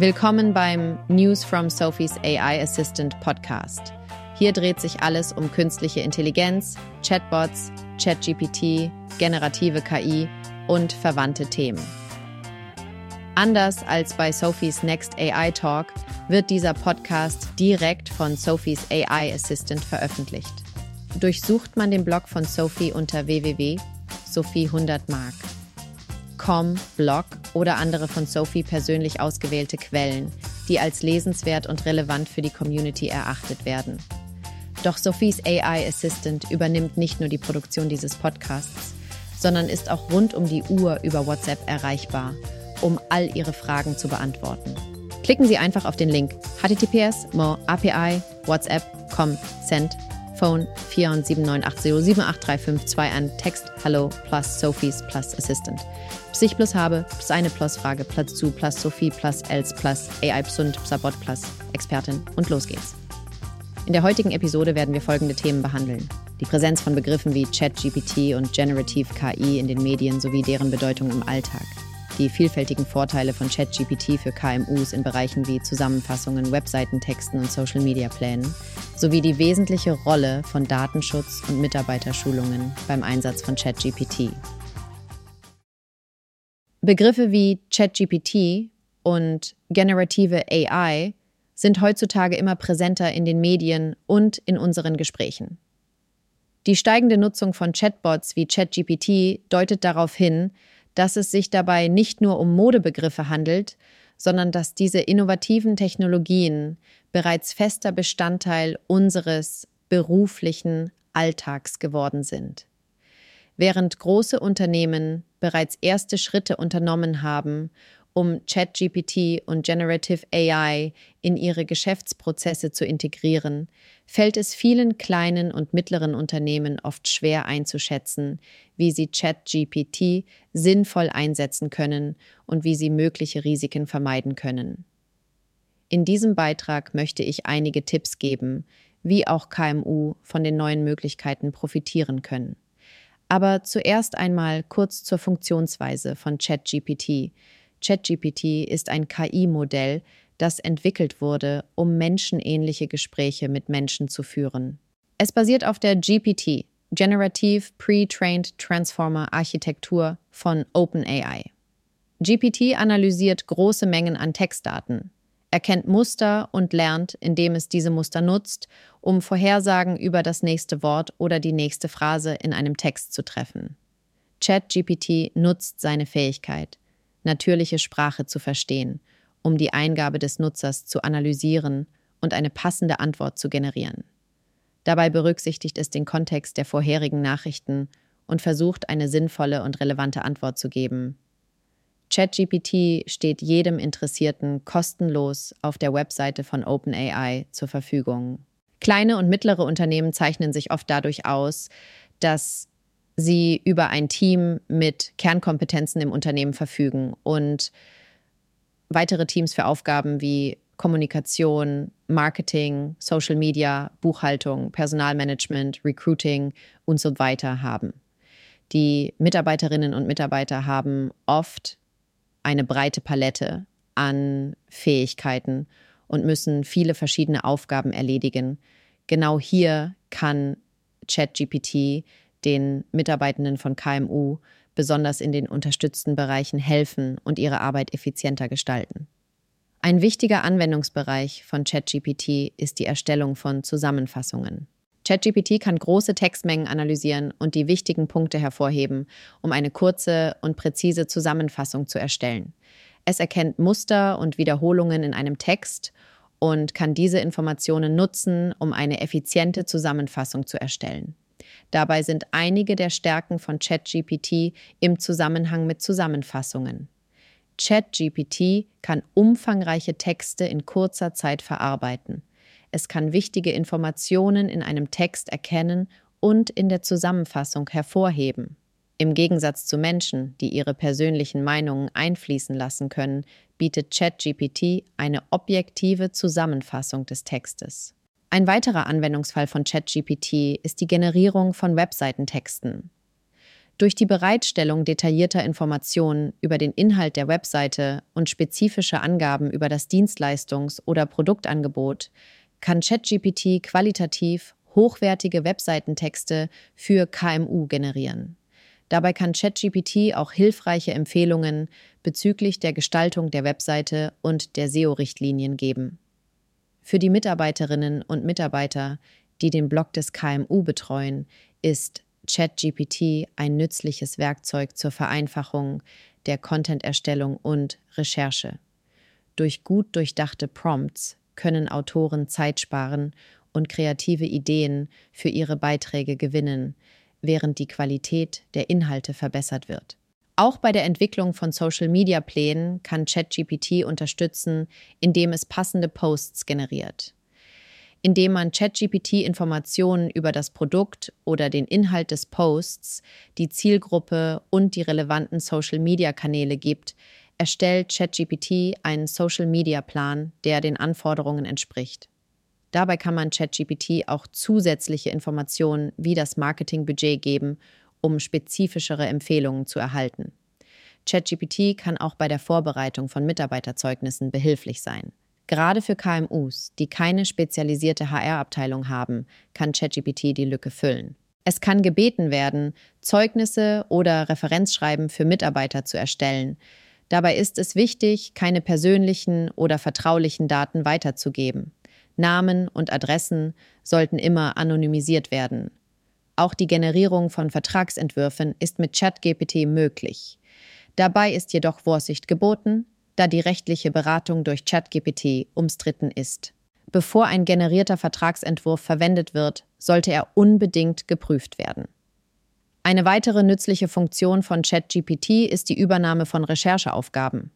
Willkommen beim News from Sophie's AI Assistant Podcast. Hier dreht sich alles um künstliche Intelligenz, Chatbots, ChatGPT, generative KI und verwandte Themen. Anders als bei Sophies Next AI Talk wird dieser Podcast direkt von Sophies AI Assistant veröffentlicht. Durchsucht man den Blog von Sophie unter www.sophie100mark.com Blog oder andere von Sophie persönlich ausgewählte Quellen, die als lesenswert und relevant für die Community erachtet werden. Doch Sophies AI Assistant übernimmt nicht nur die Produktion dieses Podcasts, sondern ist auch rund um die Uhr über WhatsApp erreichbar, um all Ihre Fragen zu beantworten. Klicken Sie einfach auf den Link https mo api whatsapp.com send phone 479807835 an Text Hallo plus Sophies plus Assistant. Psich plus habe, plus eine plus Frage, plus zu, plus Sophie, plus else, plus AI psund, psabot, plus Expertin und los geht's. In der heutigen Episode werden wir folgende Themen behandeln. Die Präsenz von Begriffen wie ChatGPT und Generative KI in den Medien sowie deren Bedeutung im Alltag. Die vielfältigen Vorteile von ChatGPT für KMUs in Bereichen wie Zusammenfassungen, Webseitentexten und Social-Media-Plänen sowie die wesentliche Rolle von Datenschutz und Mitarbeiterschulungen beim Einsatz von ChatGPT. Begriffe wie ChatGPT und generative AI sind heutzutage immer präsenter in den Medien und in unseren Gesprächen. Die steigende Nutzung von Chatbots wie ChatGPT deutet darauf hin, dass es sich dabei nicht nur um Modebegriffe handelt, sondern dass diese innovativen Technologien bereits fester Bestandteil unseres beruflichen Alltags geworden sind. Während große Unternehmen bereits erste Schritte unternommen haben, um ChatGPT und Generative AI in ihre Geschäftsprozesse zu integrieren, fällt es vielen kleinen und mittleren Unternehmen oft schwer einzuschätzen, wie sie ChatGPT sinnvoll einsetzen können und wie sie mögliche Risiken vermeiden können. In diesem Beitrag möchte ich einige Tipps geben, wie auch KMU von den neuen Möglichkeiten profitieren können. Aber zuerst einmal kurz zur Funktionsweise von ChatGPT, ChatGPT ist ein KI-Modell, das entwickelt wurde, um menschenähnliche Gespräche mit Menschen zu führen. Es basiert auf der GPT, Generative Pre-Trained Transformer Architektur von OpenAI. GPT analysiert große Mengen an Textdaten, erkennt Muster und lernt, indem es diese Muster nutzt, um Vorhersagen über das nächste Wort oder die nächste Phrase in einem Text zu treffen. ChatGPT nutzt seine Fähigkeit, natürliche Sprache zu verstehen, um die Eingabe des Nutzers zu analysieren und eine passende Antwort zu generieren. Dabei berücksichtigt es den Kontext der vorherigen Nachrichten und versucht eine sinnvolle und relevante Antwort zu geben. ChatGPT steht jedem Interessierten kostenlos auf der Webseite von OpenAI zur Verfügung. Kleine und mittlere Unternehmen zeichnen sich oft dadurch aus, dass sie über ein Team mit Kernkompetenzen im Unternehmen verfügen und weitere Teams für Aufgaben wie Kommunikation, Marketing, Social Media, Buchhaltung, Personalmanagement, Recruiting und so weiter haben. Die Mitarbeiterinnen und Mitarbeiter haben oft eine breite Palette an Fähigkeiten und müssen viele verschiedene Aufgaben erledigen. Genau hier kann ChatGPT den Mitarbeitenden von KMU besonders in den unterstützten Bereichen helfen und ihre Arbeit effizienter gestalten. Ein wichtiger Anwendungsbereich von ChatGPT ist die Erstellung von Zusammenfassungen. ChatGPT kann große Textmengen analysieren und die wichtigen Punkte hervorheben, um eine kurze und präzise Zusammenfassung zu erstellen. Es erkennt Muster und Wiederholungen in einem Text und kann diese Informationen nutzen, um eine effiziente Zusammenfassung zu erstellen. Dabei sind einige der Stärken von ChatGPT im Zusammenhang mit Zusammenfassungen. ChatGPT kann umfangreiche Texte in kurzer Zeit verarbeiten. Es kann wichtige Informationen in einem Text erkennen und in der Zusammenfassung hervorheben. Im Gegensatz zu Menschen, die ihre persönlichen Meinungen einfließen lassen können, bietet ChatGPT eine objektive Zusammenfassung des Textes. Ein weiterer Anwendungsfall von ChatGPT ist die Generierung von Webseitentexten. Durch die Bereitstellung detaillierter Informationen über den Inhalt der Webseite und spezifische Angaben über das Dienstleistungs- oder Produktangebot kann ChatGPT qualitativ hochwertige Webseitentexte für KMU generieren. Dabei kann ChatGPT auch hilfreiche Empfehlungen bezüglich der Gestaltung der Webseite und der SEO-Richtlinien geben. Für die Mitarbeiterinnen und Mitarbeiter, die den Blog des KMU betreuen, ist ChatGPT ein nützliches Werkzeug zur Vereinfachung der Content-Erstellung und Recherche. Durch gut durchdachte Prompts können Autoren Zeit sparen und kreative Ideen für ihre Beiträge gewinnen, während die Qualität der Inhalte verbessert wird. Auch bei der Entwicklung von Social-Media-Plänen kann ChatGPT unterstützen, indem es passende Posts generiert indem man ChatGPT Informationen über das Produkt oder den Inhalt des Posts, die Zielgruppe und die relevanten Social-Media-Kanäle gibt, erstellt ChatGPT einen Social-Media-Plan, der den Anforderungen entspricht. Dabei kann man ChatGPT auch zusätzliche Informationen wie das Marketingbudget geben, um spezifischere Empfehlungen zu erhalten. ChatGPT kann auch bei der Vorbereitung von Mitarbeiterzeugnissen behilflich sein. Gerade für KMUs, die keine spezialisierte HR-Abteilung haben, kann ChatGPT die Lücke füllen. Es kann gebeten werden, Zeugnisse oder Referenzschreiben für Mitarbeiter zu erstellen. Dabei ist es wichtig, keine persönlichen oder vertraulichen Daten weiterzugeben. Namen und Adressen sollten immer anonymisiert werden. Auch die Generierung von Vertragsentwürfen ist mit ChatGPT möglich. Dabei ist jedoch Vorsicht geboten, da die rechtliche Beratung durch ChatGPT umstritten ist. Bevor ein generierter Vertragsentwurf verwendet wird, sollte er unbedingt geprüft werden. Eine weitere nützliche Funktion von ChatGPT ist die Übernahme von Rechercheaufgaben.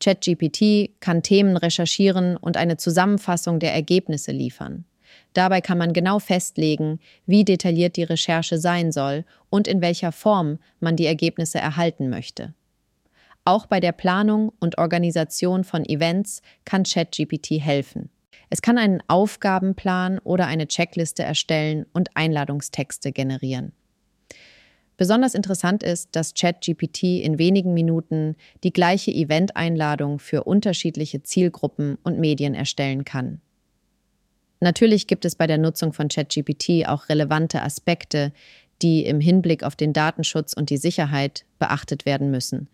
ChatGPT kann Themen recherchieren und eine Zusammenfassung der Ergebnisse liefern. Dabei kann man genau festlegen, wie detailliert die Recherche sein soll und in welcher Form man die Ergebnisse erhalten möchte. Auch bei der Planung und Organisation von Events kann ChatGPT helfen. Es kann einen Aufgabenplan oder eine Checkliste erstellen und Einladungstexte generieren. Besonders interessant ist, dass ChatGPT in wenigen Minuten die gleiche Event-Einladung für unterschiedliche Zielgruppen und Medien erstellen kann. Natürlich gibt es bei der Nutzung von ChatGPT auch relevante Aspekte, die im Hinblick auf den Datenschutz und die Sicherheit beachtet werden müssen.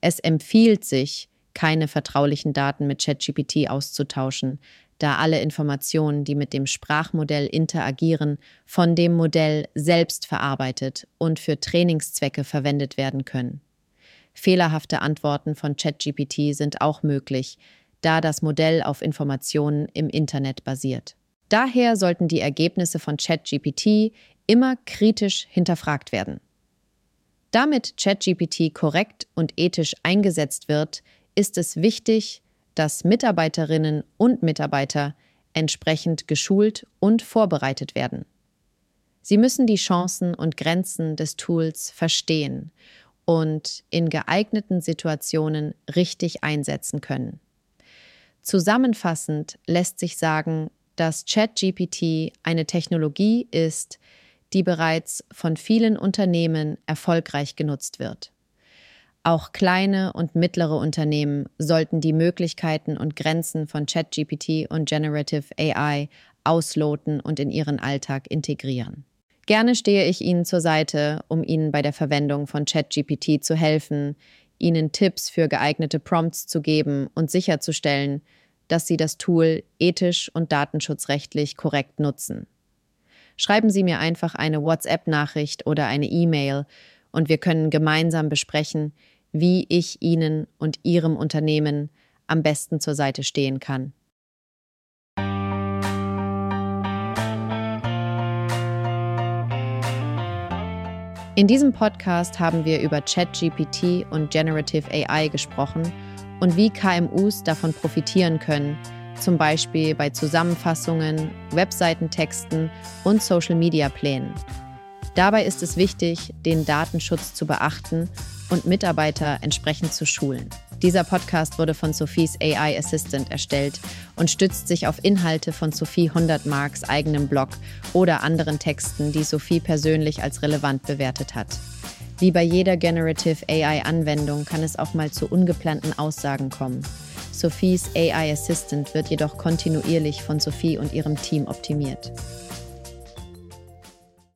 Es empfiehlt sich, keine vertraulichen Daten mit ChatGPT auszutauschen, da alle Informationen, die mit dem Sprachmodell interagieren, von dem Modell selbst verarbeitet und für Trainingszwecke verwendet werden können. Fehlerhafte Antworten von ChatGPT sind auch möglich, da das Modell auf Informationen im Internet basiert. Daher sollten die Ergebnisse von ChatGPT immer kritisch hinterfragt werden. Damit ChatGPT korrekt und ethisch eingesetzt wird, ist es wichtig, dass Mitarbeiterinnen und Mitarbeiter entsprechend geschult und vorbereitet werden. Sie müssen die Chancen und Grenzen des Tools verstehen und in geeigneten Situationen richtig einsetzen können. Zusammenfassend lässt sich sagen, dass ChatGPT eine Technologie ist, die bereits von vielen Unternehmen erfolgreich genutzt wird. Auch kleine und mittlere Unternehmen sollten die Möglichkeiten und Grenzen von ChatGPT und Generative AI ausloten und in ihren Alltag integrieren. Gerne stehe ich Ihnen zur Seite, um Ihnen bei der Verwendung von ChatGPT zu helfen, Ihnen Tipps für geeignete Prompts zu geben und sicherzustellen, dass Sie das Tool ethisch und datenschutzrechtlich korrekt nutzen schreiben Sie mir einfach eine WhatsApp-Nachricht oder eine E-Mail und wir können gemeinsam besprechen, wie ich Ihnen und Ihrem Unternehmen am besten zur Seite stehen kann. In diesem Podcast haben wir über ChatGPT und Generative AI gesprochen und wie KMUs davon profitieren können, zum Beispiel bei Zusammenfassungen, Webseitentexten und Social-Media-Plänen. Dabei ist es wichtig, den Datenschutz zu beachten und Mitarbeiter entsprechend zu schulen. Dieser Podcast wurde von Sophies AI Assistant erstellt und stützt sich auf Inhalte von Sophie 100 Marks eigenem Blog oder anderen Texten, die Sophie persönlich als relevant bewertet hat. Wie bei jeder Generative AI-Anwendung kann es auch mal zu ungeplanten Aussagen kommen. Sophies AI Assistant wird jedoch kontinuierlich von Sophie und ihrem Team optimiert.